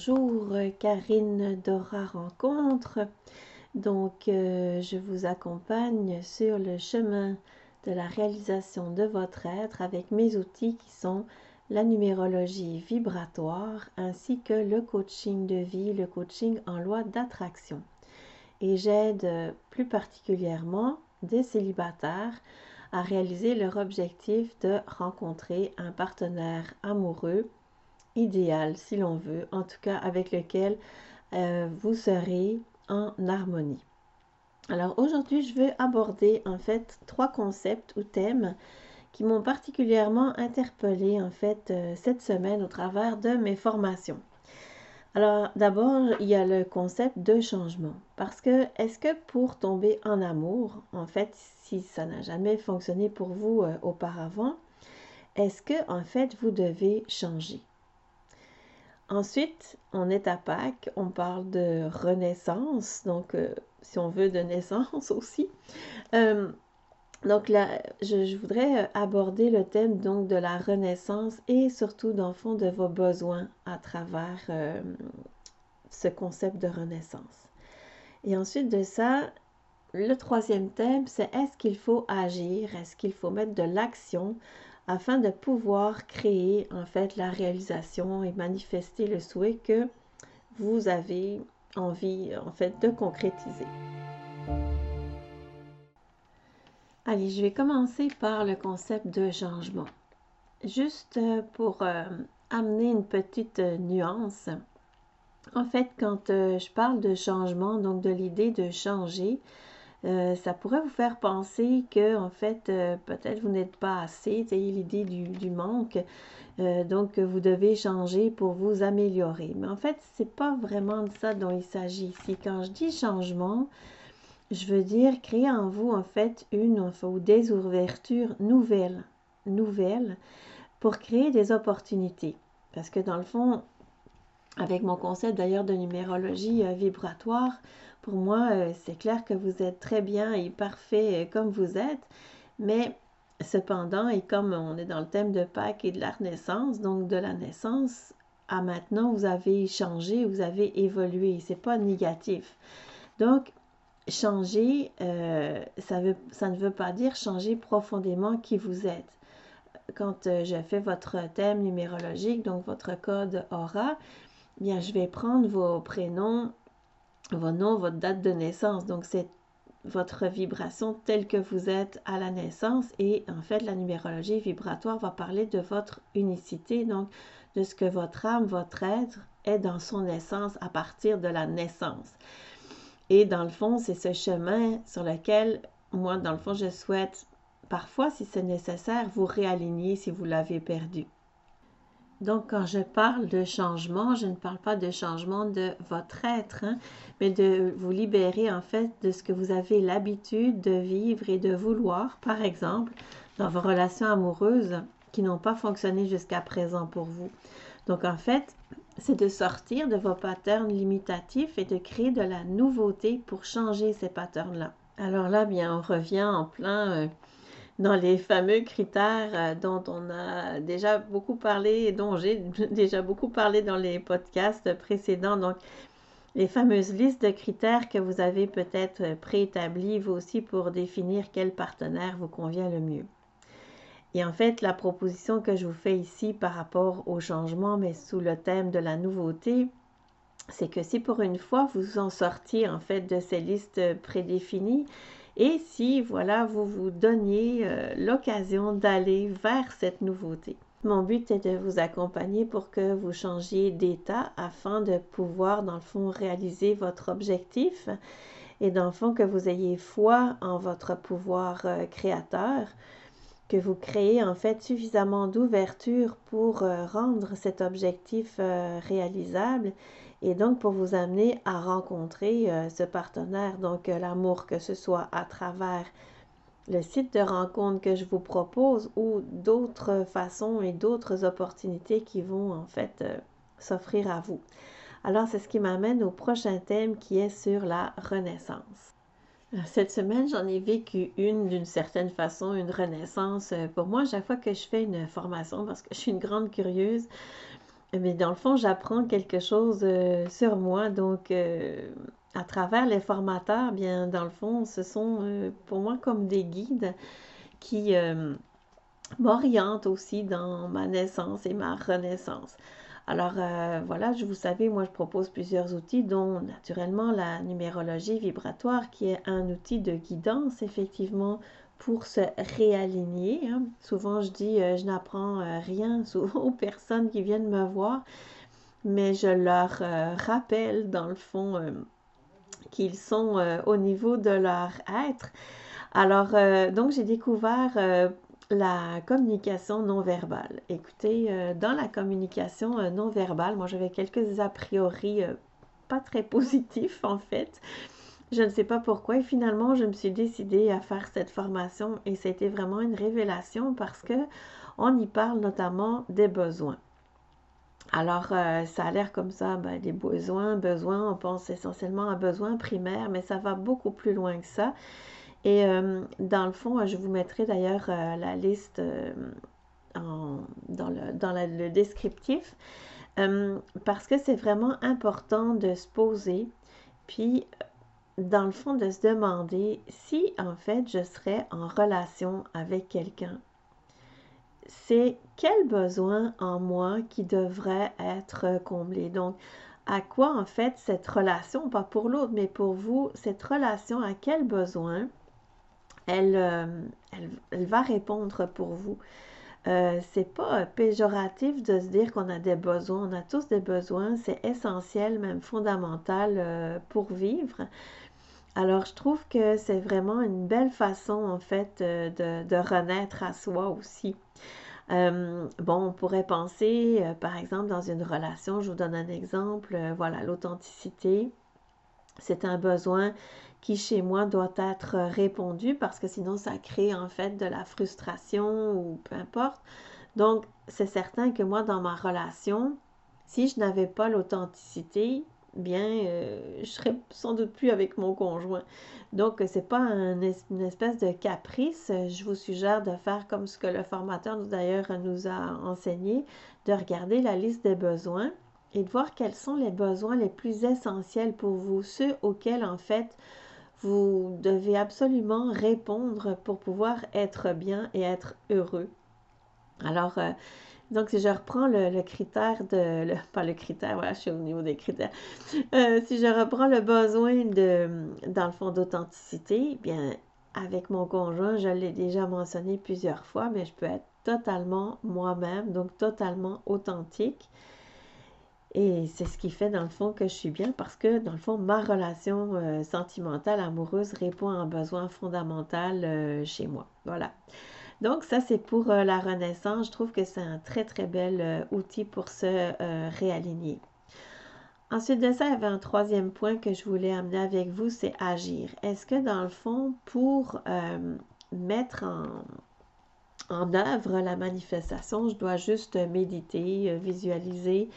bonjour, Karine Dora Rencontre. Donc, euh, je vous accompagne sur le chemin de la réalisation de votre être avec mes outils qui sont la numérologie vibratoire ainsi que le coaching de vie, le coaching en loi d'attraction. Et j'aide plus particulièrement des célibataires à réaliser leur objectif de rencontrer un partenaire amoureux idéal, si l'on veut, en tout cas avec lequel euh, vous serez en harmonie. Alors aujourd'hui, je veux aborder en fait trois concepts ou thèmes qui m'ont particulièrement interpellé en fait euh, cette semaine au travers de mes formations. Alors d'abord, il y a le concept de changement. Parce que est-ce que pour tomber en amour, en fait, si ça n'a jamais fonctionné pour vous euh, auparavant, est-ce que en fait vous devez changer? Ensuite, on est à Pâques, on parle de renaissance, donc euh, si on veut de naissance aussi. Euh, donc là, je, voudrais euh, aborder le thème donc de la renaissance et surtout dans le fond de vos besoins à travers ce concept de renaissance. Et ensuite de ça, le troisième thème, c'est est-ce qu'il faut agir, est-ce qu'il faut mettre de l'action afin de pouvoir créer en fait la réalisation et manifester le souhait que vous avez envie en fait de concrétiser. Allez, je vais commencer par le concept de changement. Juste euh, pour euh, amener une petite euh, nuance. En fait, quand je parle de changement, donc de l'idée de changer, euh, ça pourrait vous faire penser que, en fait, euh, peut-être vous n'êtes pas assez, l'idée du, manque, euh, donc vous devez changer pour vous améliorer. Mais en fait, ce n'est pas vraiment de ça dont il s'agit ici. Quand je dis changement, je veux dire créer en vous, en fait, une ou des ouvertures nouvelles, nouvelles, pour créer des opportunités. Parce que dans le fond, avec mon concept d'ailleurs de numérologie vibratoire, pour moi, euh, c'est clair que vous êtes très bien et parfait euh, comme vous êtes, mais cependant, et comme on est dans le thème de Pâques et de la Renaissance, donc de la naissance à maintenant, vous avez changé, vous avez évolué, c'est pas négatif. Donc, changer, euh, ça, ça ne veut pas dire changer profondément qui vous êtes. Quand je fais votre thème numérologique, donc votre code aura, bien, je vais prendre vos prénoms votre nom, votre date de naissance. Donc, c'est votre vibration telle que vous êtes à la naissance. Et en fait, la numérologie vibratoire va parler de votre unicité, donc de ce que votre âme, votre être est dans son essence à partir de la naissance. Et dans le fond, c'est ce chemin sur lequel, moi, dans le fond, je souhaite parfois, si c'est nécessaire, vous réaligner si vous l'avez perdu. Donc, quand je parle de changement, je ne parle pas de changement de votre être, hein, mais de vous libérer en fait de ce que vous avez l'habitude de vivre et de vouloir, par exemple, dans vos relations amoureuses qui n'ont pas fonctionné jusqu'à présent pour vous. Donc, en fait, c'est de sortir de vos patterns limitatifs et de créer de la nouveauté pour changer ces patterns-là. Alors là, bien, on revient en plein... Euh, dans les fameux critères euh, dont on a déjà beaucoup parlé et dont j'ai déjà beaucoup parlé dans les podcasts précédents. Donc, les fameuses listes de critères que vous avez peut-être préétablies, vous aussi, pour définir quel partenaire vous convient le mieux. Et en fait, la proposition que je vous fais ici par rapport au changement, mais sous le thème de la nouveauté, c'est que si pour une fois vous en sortiez en fait de ces listes prédéfinies, et si, voilà, vous vous donniez euh, l'occasion d'aller vers cette nouveauté. Mon but est de vous accompagner pour que vous changiez d'état afin de pouvoir, dans le fond, réaliser votre objectif et dans le fond, que vous ayez foi en votre pouvoir euh, créateur, que vous créez en fait suffisamment d'ouverture pour euh, rendre cet objectif réalisable et donc pour vous amener à rencontrer euh, ce partenaire, donc euh, l'amour, que ce soit à travers le site de rencontre que je vous propose ou d'autres façons et d'autres opportunités qui vont en fait euh, s'offrir à vous. Alors c'est ce qui m'amène au prochain thème qui est sur la renaissance. Cette semaine, j'en ai vécu une d'une certaine façon, une renaissance. Pour moi, chaque fois que je fais une formation, parce que je suis une grande curieuse, mais dans le fond, j'apprends quelque chose euh, sur moi. Donc, euh, à travers les formateurs, bien, dans le fond, ce sont euh, pour moi comme des guides qui m'orientent aussi dans ma naissance et ma renaissance. Alors voilà, je vous savez, moi je propose plusieurs outils, dont naturellement la numérologie vibratoire, qui est un outil de guidance effectivement pour se réaligner. Hein. Souvent, je dis, euh, je n'apprends euh, rien aux personnes qui viennent me voir, mais je leur euh, rappelle, dans le fond, qu'ils sont au niveau de leur être. Alors, donc, j'ai découvert la communication non verbale. Écoutez, dans la communication non verbale, moi, j'avais quelques a priori pas très positifs, en fait. Je ne sais pas pourquoi et finalement je me suis décidée à faire cette formation et c'était vraiment une révélation parce que on y parle notamment des besoins. Alors, euh, ça a l'air comme ça, ben, des besoins, besoins, on pense essentiellement à besoins primaires, mais ça va beaucoup plus loin que ça. Et euh, dans le fond, je vous mettrai d'ailleurs euh, la liste dans, le, dans le descriptif, parce que c'est vraiment important de se poser, puis dans le fond, de se demander si en fait je serais en relation avec quelqu'un. C'est quel besoin en moi qui devrait être comblé? Donc, à quoi en fait cette relation, pas pour l'autre, mais pour vous, cette relation, à quel besoin elle, euh, elle, va répondre pour vous? Euh, c'est pas péjoratif de se dire qu'on a des besoins. On a tous des besoins. C'est essentiel, même fondamental euh, pour vivre. Alors, je trouve que c'est vraiment une belle façon, en fait, euh, de, renaître à soi aussi. Euh, bon, on pourrait penser, euh, par exemple, dans une relation, je vous donne un exemple, voilà, l'authenticité, c'est un besoin qui, chez moi, doit être répondu parce que sinon, ça crée, en fait, de la frustration ou peu importe. Donc, c'est certain que moi, dans ma relation, si je n'avais pas l'authenticité, bien, euh, je serais sans doute plus avec mon conjoint. Donc, c'est pas une espèce de caprice. Je vous suggère de faire comme ce que le formateur d'ailleurs nous a enseigné, de regarder la liste des besoins et de voir quels sont les besoins les plus essentiels pour vous, ceux auxquels en fait vous devez absolument répondre pour pouvoir être bien et être heureux. Alors, euh, donc, si je reprends le, critère de, pas le critère, voilà, je suis au niveau des critères. Euh, si je reprends le besoin de, dans le fond, d'authenticité, bien, avec mon conjoint, je l'ai déjà mentionné plusieurs fois, mais je peux être totalement moi-même, donc totalement authentique. Et c'est ce qui fait, dans le fond, que je suis bien parce que, dans le fond, ma relation euh, sentimentale, amoureuse répond à un besoin fondamental euh, chez moi. Voilà. Donc, ça, c'est pour euh, la renaissance. Je trouve que c'est un très, très bel euh, outil pour se euh, réaligner. Ensuite de ça, il y avait un troisième point que je voulais amener avec vous, c'est agir. Est-ce que dans le fond, pour mettre en, en, œuvre la manifestation, je dois juste méditer, visualiser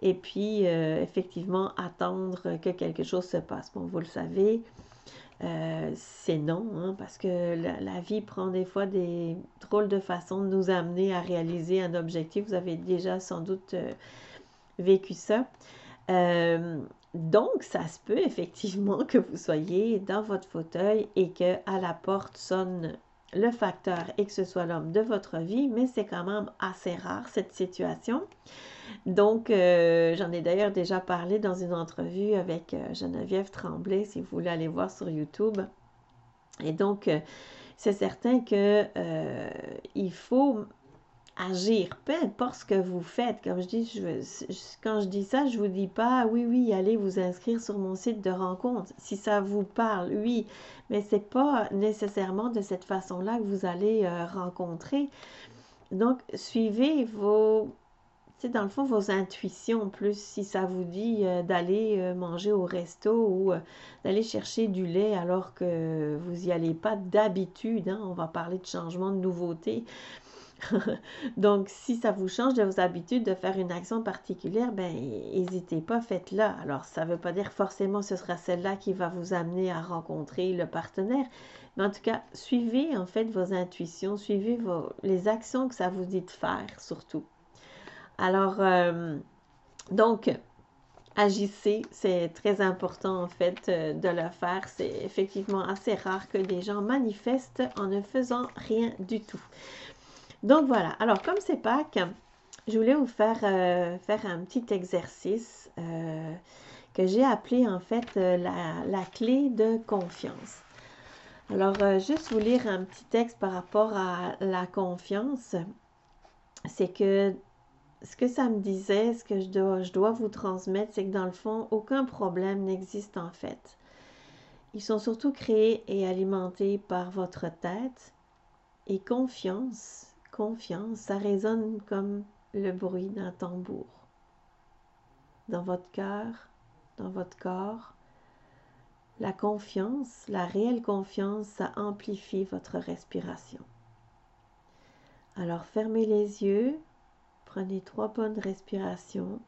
et puis effectivement attendre que quelque chose se passe? Bon, vous le savez, euh, c'est non, hein, parce que la, vie prend des fois des drôles de façons de nous amener à réaliser un objectif. Vous avez déjà sans doute euh, vécu ça. Euh, donc, ça se peut effectivement que vous soyez dans votre fauteuil et que à la porte sonne le facteur et que ce soit l'homme de votre vie, mais c'est quand même assez rare cette situation. Donc, euh, j'en ai d'ailleurs déjà parlé dans une entrevue avec euh, Geneviève Tremblay, si vous voulez aller voir sur YouTube. Et donc, euh, c'est certain que il faut agir, peu importe ce que vous faites. Comme je dis, quand je dis ça, je vous dis pas, oui, oui, allez vous inscrire sur mon site de rencontre. Si ça vous parle, oui, mais c'est pas nécessairement de cette façon-là que vous allez rencontrer. Donc, suivez vos c'est dans le fond, vos intuitions, plus si ça vous dit euh, d'aller euh, manger au resto ou euh, d'aller chercher du lait alors que vous n'y allez pas d'habitude, hein, on va parler de changement de nouveauté. Donc, si ça vous change de vos habitudes de faire une action particulière, ben, n'hésitez pas, faites-la. Alors, ça ne veut pas dire forcément ce sera celle-là qui va vous amener à rencontrer le partenaire, mais en tout cas, suivez en fait vos intuitions, suivez vos, les actions que ça vous dit de faire surtout. Alors, euh, donc, agissez, c'est très important en fait euh, de le faire. C'est effectivement assez rare que des gens manifestent en ne faisant rien du tout. Donc voilà, alors comme c'est Pâques, je voulais vous faire, euh, faire un petit exercice que j'ai appelé en fait la, la, clé de confiance. Alors, juste vous lire un petit texte par rapport à la confiance. C'est que ce que ça me disait, ce que je dois, je dois vous transmettre, c'est que dans le fond, aucun problème n'existe en fait. Ils sont surtout créés et alimentés par votre tête. Et confiance, confiance, ça résonne comme le bruit d'un tambour. Dans votre cœur, dans votre corps. La confiance, la réelle confiance, ça amplifie votre respiration. Alors fermez les yeux, Prenez trois bonnes respirations.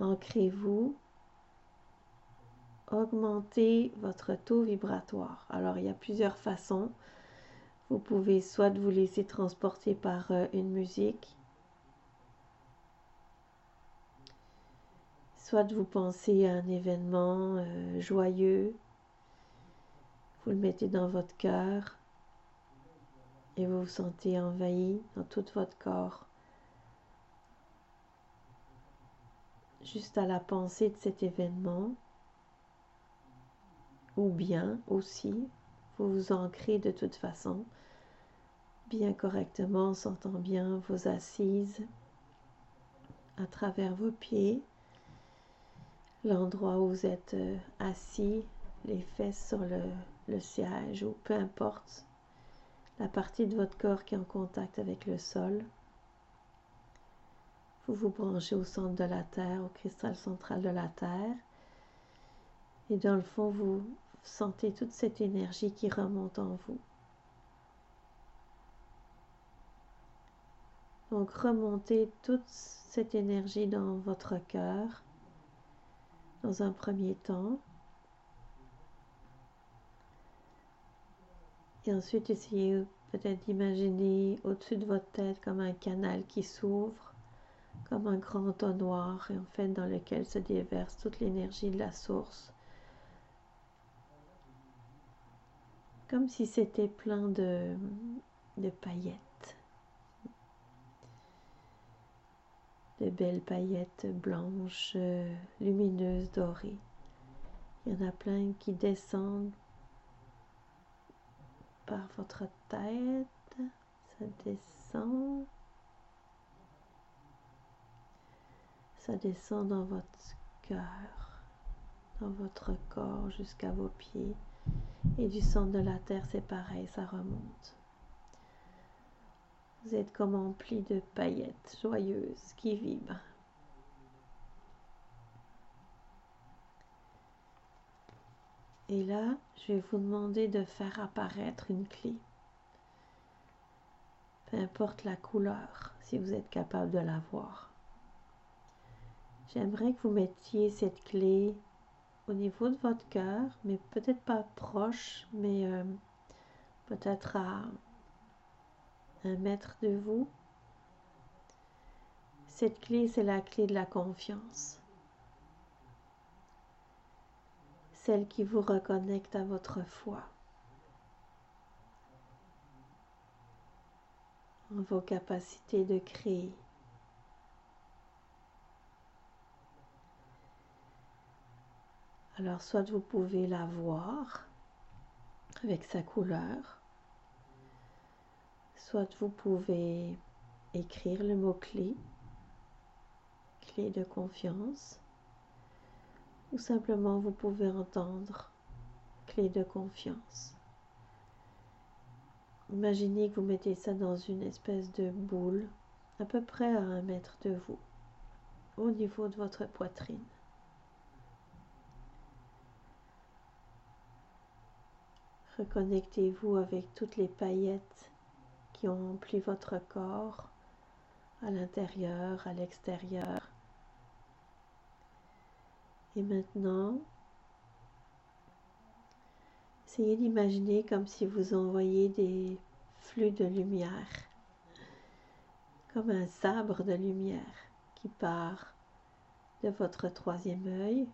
Ancrez-vous. Augmentez votre taux vibratoire. Alors, il y a plusieurs façons. Vous pouvez soit vous laisser transporter par euh, une musique, soit vous pensez à un événement euh, joyeux, vous le mettez dans votre cœur, et vous vous sentez envahi dans tout votre corps. Juste à la pensée de cet événement, ou bien aussi, vous vous ancrez de toute façon, bien correctement, en sentant bien vos assises à travers vos pieds, l'endroit où vous êtes euh, assis, les fesses sur le, le siège ou peu importe la partie de votre corps qui est en contact avec le sol. Vous vous branchez au centre de la Terre, au cristal central de la Terre. Et dans le fond, vous sentez toute cette énergie qui remonte en vous. Donc remontez toute cette énergie dans votre cœur dans un premier temps. Et ensuite, essayez peut-être d'imaginer au-dessus de votre tête comme un canal qui s'ouvre, comme un grand entonnoir, et en fait dans lequel se déverse toute l'énergie de la source. Comme si c'était plein de, de paillettes. De belles paillettes blanches, lumineuses, dorées. Il y en a plein qui descendent par votre tête, ça descend. Ça descend dans votre cœur, dans votre corps jusqu'à vos pieds. Et du centre de la terre, c'est pareil, ça remonte. Vous êtes comme empli de paillettes joyeuses qui vibrent. Et là, je vais vous demander de faire apparaître une clé. Peu importe la couleur, si vous êtes capable de la voir. J'aimerais que vous mettiez cette clé au niveau de votre cœur, mais peut-être pas proche, mais euh, peut-être à un mètre de vous. Cette clé, c'est la clé de la confiance. celle qui vous reconnecte à votre foi, en vos capacités de créer. Alors soit vous pouvez la voir avec sa couleur, soit vous pouvez écrire le mot-clé, clé de confiance, ou simplement vous pouvez entendre clé de confiance. Imaginez que vous mettez ça dans une espèce de boule à peu près à un mètre de vous, au niveau de votre poitrine. Reconnectez-vous avec toutes les paillettes qui ont empli votre corps à l'intérieur, à l'extérieur. Et maintenant, essayez d'imaginer comme si vous envoyiez des flux de lumière, comme un sabre de lumière qui part de votre troisième œil,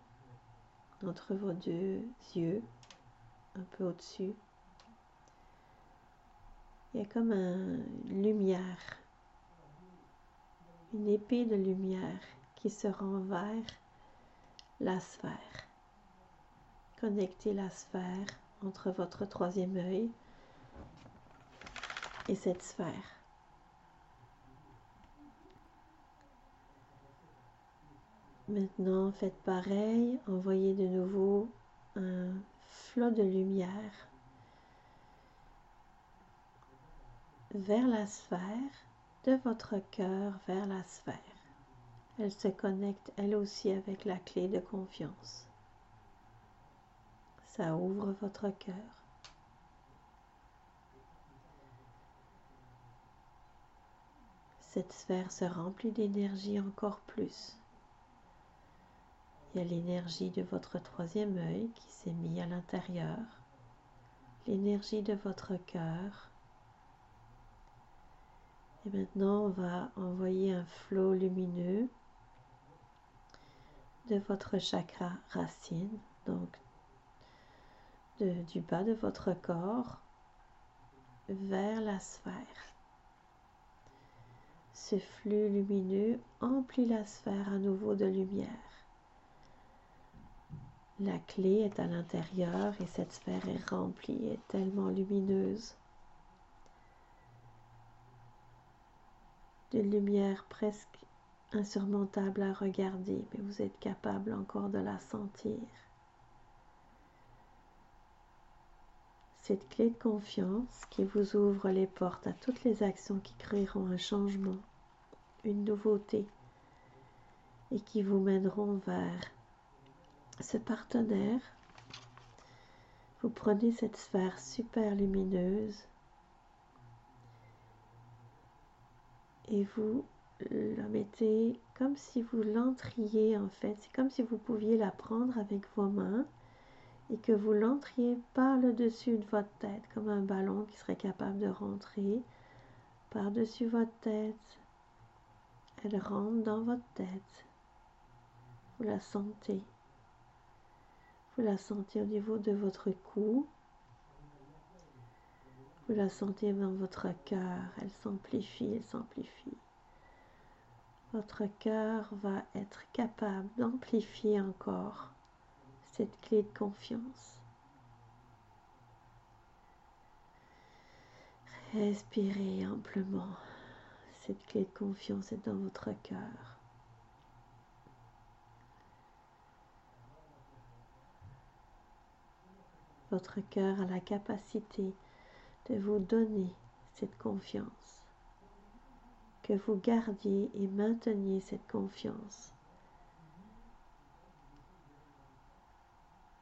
entre vos deux yeux, un peu au-dessus. Il y a comme une lumière, une épée de lumière qui se rend vers la sphère. Connectez la sphère entre votre troisième œil et cette sphère. Maintenant, faites pareil, envoyez de nouveau un flot de lumière vers la sphère, de votre cœur vers la sphère. Elle se connecte elle aussi avec la clé de confiance. Ça ouvre votre cœur. Cette sphère se remplit d'énergie encore plus. Il y a l'énergie de votre troisième œil qui s'est mis à l'intérieur, l'énergie de votre cœur. Et maintenant, on va envoyer un flot lumineux de votre chakra racine, donc du bas de votre corps vers la sphère. Ce flux lumineux emplit la sphère à nouveau de lumière. La clé est à l'intérieur et cette sphère est remplie, est tellement lumineuse. De lumière presque insurmontable à regarder, mais vous êtes capable encore de la sentir. Cette clé de confiance qui vous ouvre les portes à toutes les actions qui créeront un changement, une nouveauté et qui vous mèneront vers ce partenaire. Vous prenez cette sphère super lumineuse et vous la mettez comme si vous l'entriez en fait. C'est comme si vous pouviez la prendre avec vos mains et que vous l'entriez par le dessus de votre tête, comme un ballon qui serait capable de rentrer par-dessus votre tête. Elle rentre dans votre tête. Vous la sentez. Vous la sentez au niveau de votre cou. Vous la sentez dans votre cœur. Elle s'amplifie, elle s'amplifie. Votre cœur va être capable d'amplifier encore cette clé de confiance. Respirez amplement. Cette clé de confiance est dans votre cœur. Votre cœur a la capacité de vous donner cette confiance. Que vous gardiez et mainteniez cette confiance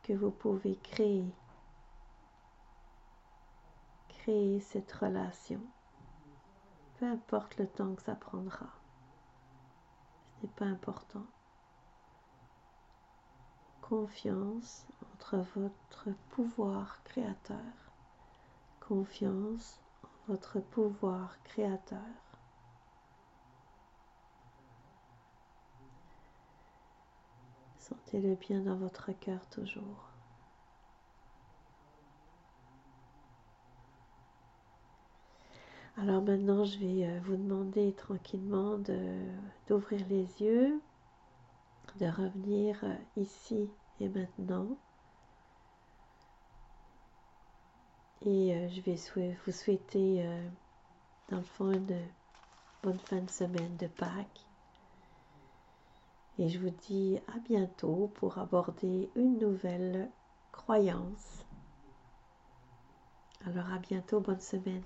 que vous pouvez créer. Créer cette relation. Peu importe le temps que ça prendra. Ce n'est pas important. Confiance entre votre pouvoir créateur. Confiance en votre pouvoir créateur. Sentez-le bien dans votre cœur toujours. Alors maintenant, je vais euh, vous demander tranquillement d'ouvrir les yeux, de revenir euh, ici et maintenant. Et euh, je vais vous souhaiter, dans le fond, une bonne fin de semaine de Pâques. Et je vous dis à bientôt pour aborder une nouvelle croyance. Alors à bientôt, bonne semaine.